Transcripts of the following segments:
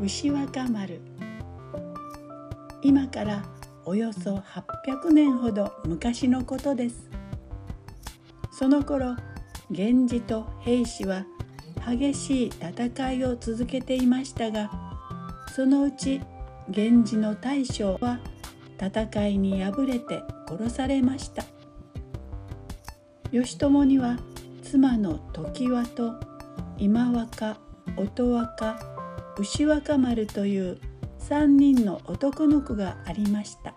牛若丸。今からおよそ800年ほど昔のことです。その頃源氏と平氏は激しい戦いを続けていましたがそのうち源氏の大将は戦いに敗れて殺されました。義朝には妻の常盤と今若音若牛若丸という3人の男の子がありました。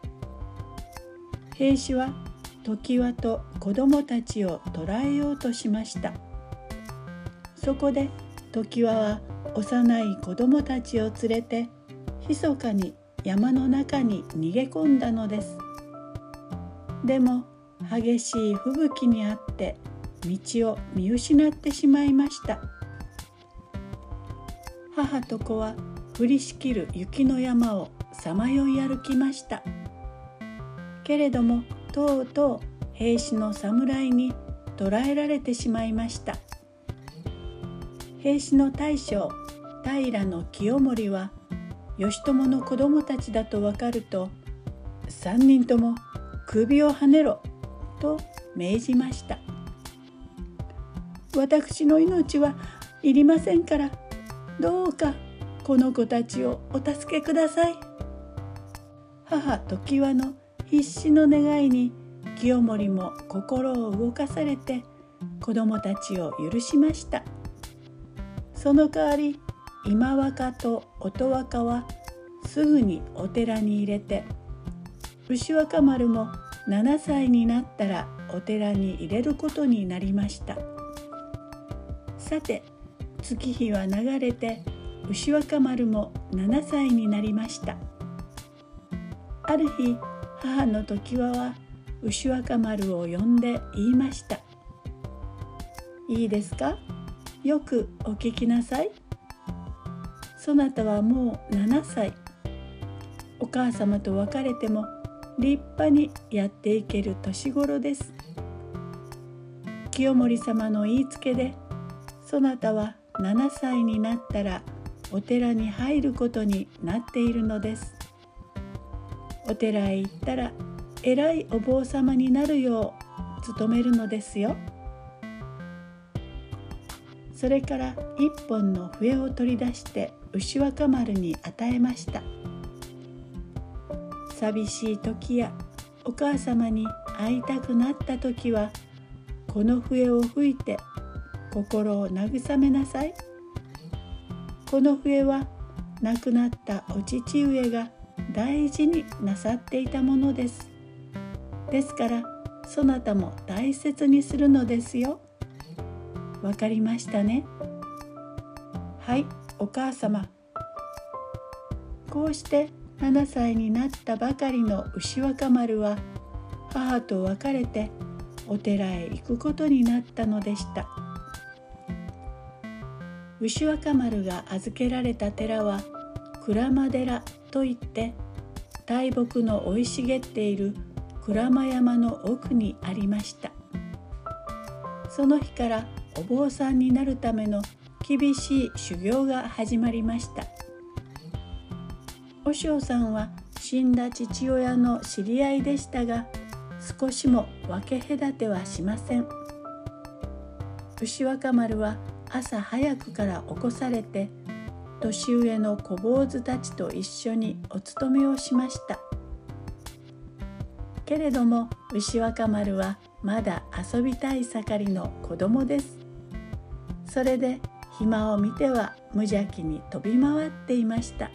兵士は常盤と子供たちを捕らえようとしました。そこで常盤は幼い子供たちを連れて密かに山の中に逃げ込んだのです。でも激しい吹雪にあって道を見失ってしまいました。母と子は降りしきる雪の山をさまよい歩きました。けれどもとうとう兵士の侍に捕らえられてしまいました。兵士の大将平清盛は義朝の子供たちだと分かると3人とも首をはねろと命じました。私の命はいりませんからどうかこの子たちをお助けください。母常盤の必死の願いに清盛も心を動かされて子供たちを許しました。その代わり今若と音若はすぐにお寺に入れて牛若丸も7歳になったらお寺に入れることになりました。さて月日は流れて牛若丸も7歳になりました。ある日母の常盤は牛若丸を呼んで言いました「いいですか？よくお聞きなさい」そなたはもう7歳。お母様と別れても立派にやっていける年頃です。清盛様の言いつけでそなたは7歳になったらお寺に入ることになっているのです。お寺へ行ったら偉いお坊様になるよう努めるのですよ。それから一本の笛を取り出して牛若丸に与えました。寂しい時やお母様に会いたくなった時はこの笛を吹いて心を慰めなさい。この笛は亡くなったお父上が大事になさっていたものです。ですからそなたも大切にするのですよ。わかりましたね。はいお母様。こうして7歳になったばかりの牛若丸は母と別れてお寺へ行くことになったのでした。牛若丸が預けられた寺は鞍馬寺といって大木の生い茂っている鞍馬山の奥にありました。その日からお坊さんになるための厳しい修行が始まりました。和尚さんは死んだ父親の知り合いでしたが少しも分け隔てはしません。牛若丸は朝早くから起こされて年上の小坊主たちと一緒にお勤めをしました。けれども牛若丸はまだ遊びたい盛りの子供です。それで暇を見ては無邪気に飛び回っていました。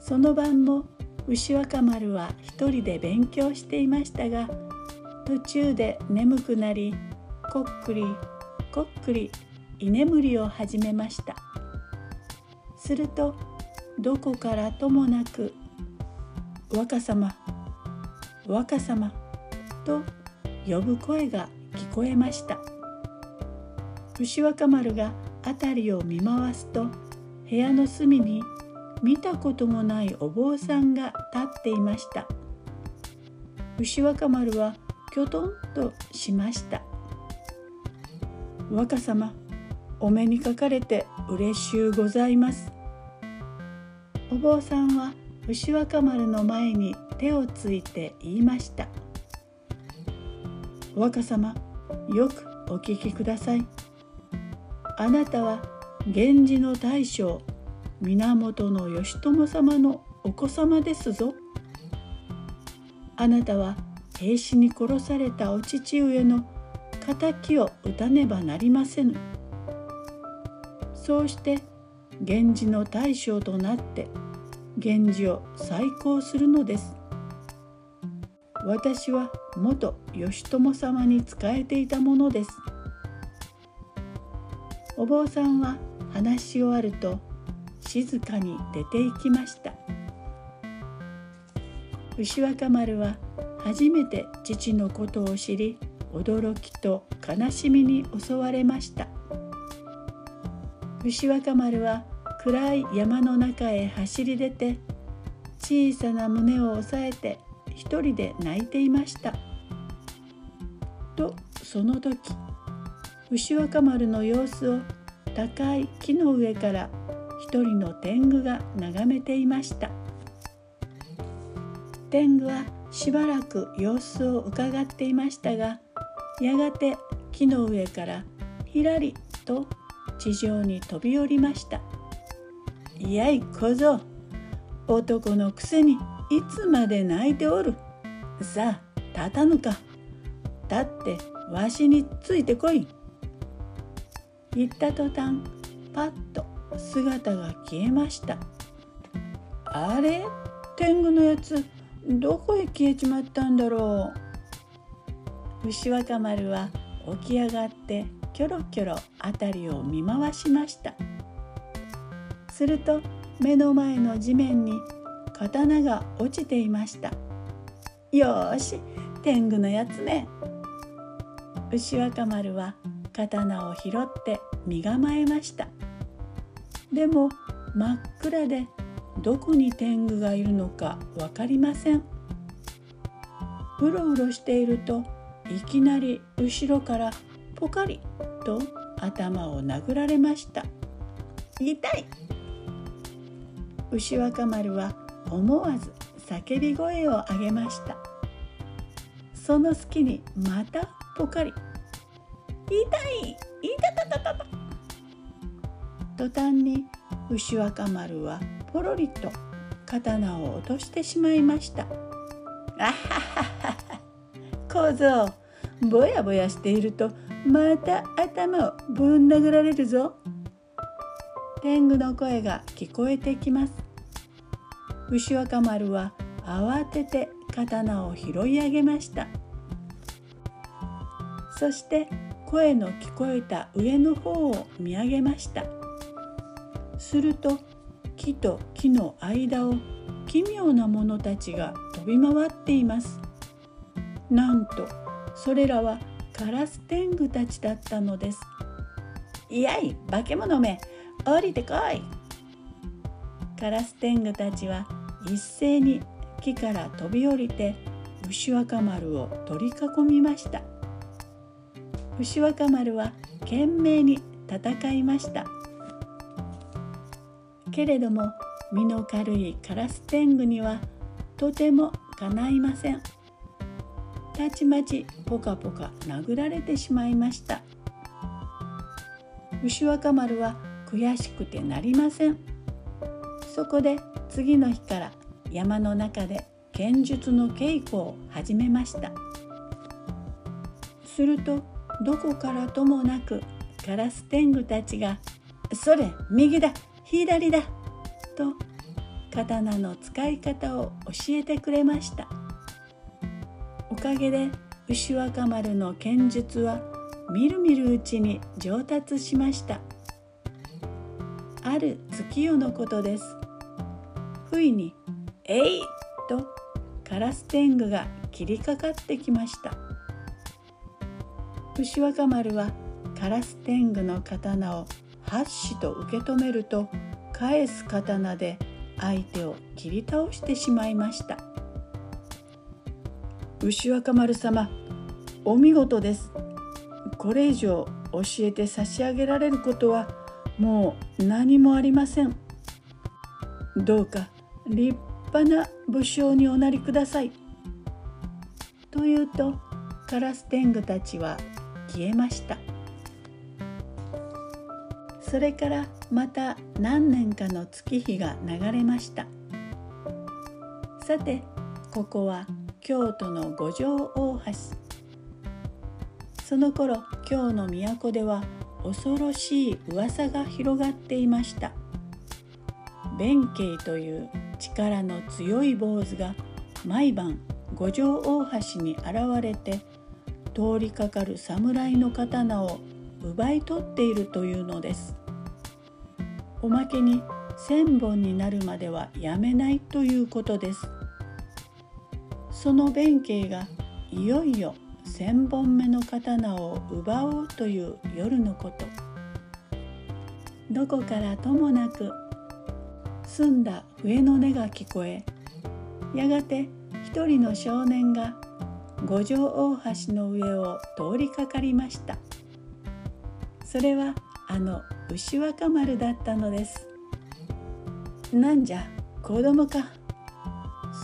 その晩も牛若丸は一人で勉強していましたが途中で眠くなりこっくりこっくり居眠りを始めました。するとどこからともなく「若様若様」と呼ぶ声が聞こえました。牛若丸が辺りを見回すと部屋の隅に見たこともないお坊さんが立っていました。牛若丸はきょとんとしました。若様お目にかかれて嬉しゅうございます。お坊さんは牛若丸の前に手をついて言いました「若様よくお聞きください。あなたは源氏の大将源義朝様のお子様ですぞ。あなたは兵士に殺されたお父上の敵を討たねばなりませぬ。そうして源氏の大将となって源氏を再興するのです。私は元義朝様に仕えていたものです。お坊さんは話し終わると静かに出て行きました。牛若丸は初めて父のことを知り驚きと悲しみに襲われました。牛若丸は暗い山の中へ走り出て小さな胸を押さえて一人で泣いていました。とその時牛若丸の様子を高い木の上から一人の天狗が眺めていました。天狗はしばらく様子をうかがっていましたがやがて木の上からひらりと地上に飛び降りました「いやい小僧男のくせにいつまで泣いておる？さあ立たぬか。立ってわしについてこい」言った途端パッと姿が消えました。あれ？天狗のやつどこへ消えちまったんだろう？牛若丸は起き上がってキョロキョロ辺りを見回しました。すると目の前の地面に刀が落ちていました。よし天狗のやつめ牛若丸は刀を拾って身構えました。でも真っ暗でどこに天狗がいるのか分かりません。うろうろしているといきなり後ろからポカリと頭を殴られました。痛い。牛若丸は思わず叫び声を上げました。その隙にまたポカリ。痛い。痛たたたた途端に牛若丸はポロリと刀を落としてしまい。ました。あははは小僧ぼやぼやしているとまた頭をぶん殴られるぞ。天狗の声が聞こえてきます。牛若丸は慌てて刀を拾い上げました。そして声の聞こえた上の方を見上げました。すると木と木の間を奇妙なものたちが飛び回っていますなんとそれらはカラス天狗たちだったのです。いやい化け物め降りてこい。カラス天狗たちは一斉に木から飛び降りて牛若丸を取り囲みました。牛若丸は懸命に戦いました。けれども身の軽いカラス天狗にはとてもかないません。たちまちポカポカ殴られてしまいました。牛若丸は悔しくてなりません。そこで次の日から山の中で剣術の稽古を始めました。するとどこからともなくカラス天狗たちが「それ右だ左だと刀の使い方を教えてくれました。かげで牛若丸の剣術はみるみるうちに上達しました。ある月夜のことです。不意に「えい!」とカラス天狗が切りかかってきました。牛若丸はカラス天狗の刀を八子と受け止めると返す刀で相手を切り倒してしまいました。牛若丸様お見事ですこれ以上教えて差し上げられることはもう何もありません。どうか立派な武将におなりください。というとカラス天狗たちは消えました。それからまた何年かの月日が流れましたさてここは京都の五条大橋。その頃京の都では恐ろしい噂が広がっていました。弁慶という力の強い坊主が毎晩五条大橋に現れて通りかかる侍の刀を奪い取っているというのです。おまけに1,000本になるまではやめないということです。その弁慶がいよいよ1,000本目の刀を奪おうという夜のこと。どこからともなく澄んだ笛の音が聞こえやがて一人の少年が五条大橋の上を通りかかりました。それはあの牛若丸だったのです。なんじゃ子供か。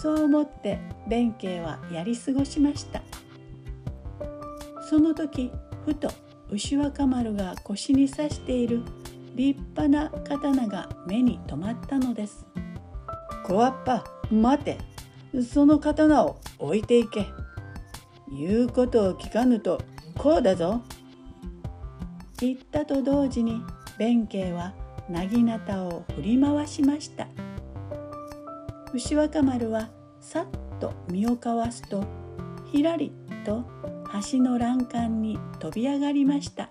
そう思って弁慶はやり過ごしました。その時ふと牛若丸が腰に刺している立派な刀が目に留まったのです小わっぱ待て。その刀を置いていけ。言うことを聞かぬとこうだぞ。言ったと同時に弁慶は薙刀を振り回しました。牛若丸はさっと身をかわすとひらりと橋の欄干に飛び上がりました。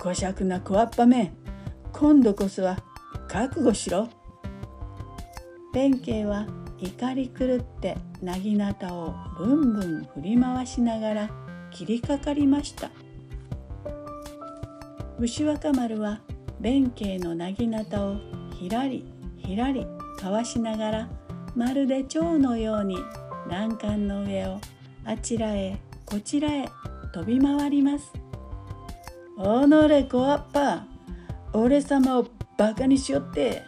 小尺な小わっぱめ今度こそは覚悟しろ。弁慶は怒り狂って薙刀をぶんぶん振り回しながら切りかかりました。牛若丸は弁慶の薙刀をひらりひらりかわしながらまるで蝶のように欄干の上をあちらへこちらへ飛び回ります。おのれ小わっぱ。俺様をバカにしよって。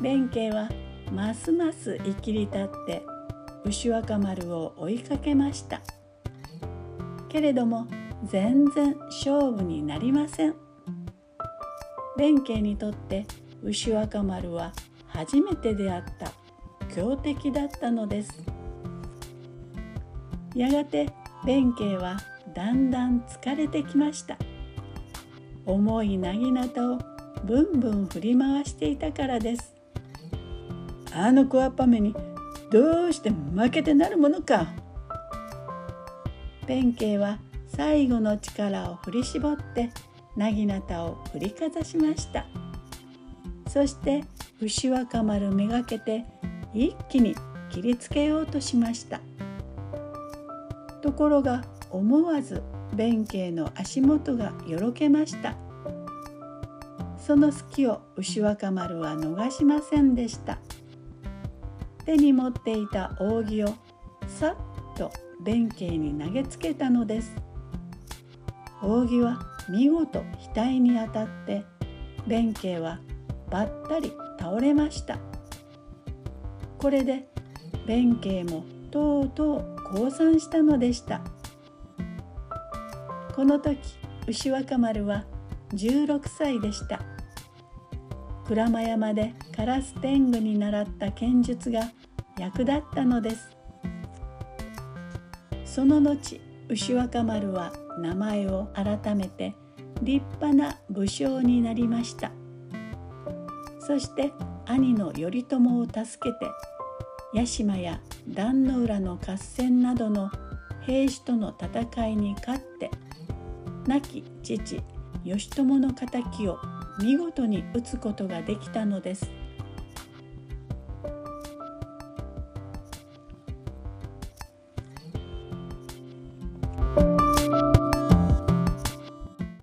弁慶はますます生きり立って牛若丸を追いかけました。けれども全然勝負になりません。弁慶にとって牛若丸は初めて出会った強敵だったのです。やがて弁慶はだんだん疲れてきました。重い薙刀をブンブン振り回していたからです。あの小わっぱめにどうして負けてなるものか。弁慶は最後の力を振り絞って薙刀を振りかざしました。そして牛若丸めがけて一気に切りつけようとしました。ところが思わず弁慶の足元がよろけました。その隙を牛若丸は逃しませんでした。手に持っていた扇をさっと弁慶に投げつけたのです。扇は見事額に当たって弁慶はばったり倒れました。これで弁慶もとうとう降参したのでした。この時牛若丸は16歳でした。鞍馬山で烏天狗に習った剣術が役立ったのです。その後牛若丸は名前を改めて立派な武将になりました。そして兄の頼朝を助けて屋島や壇の浦の合戦などの兵士との戦いに勝って亡き父義朝の敵を見事に討つことができたのです。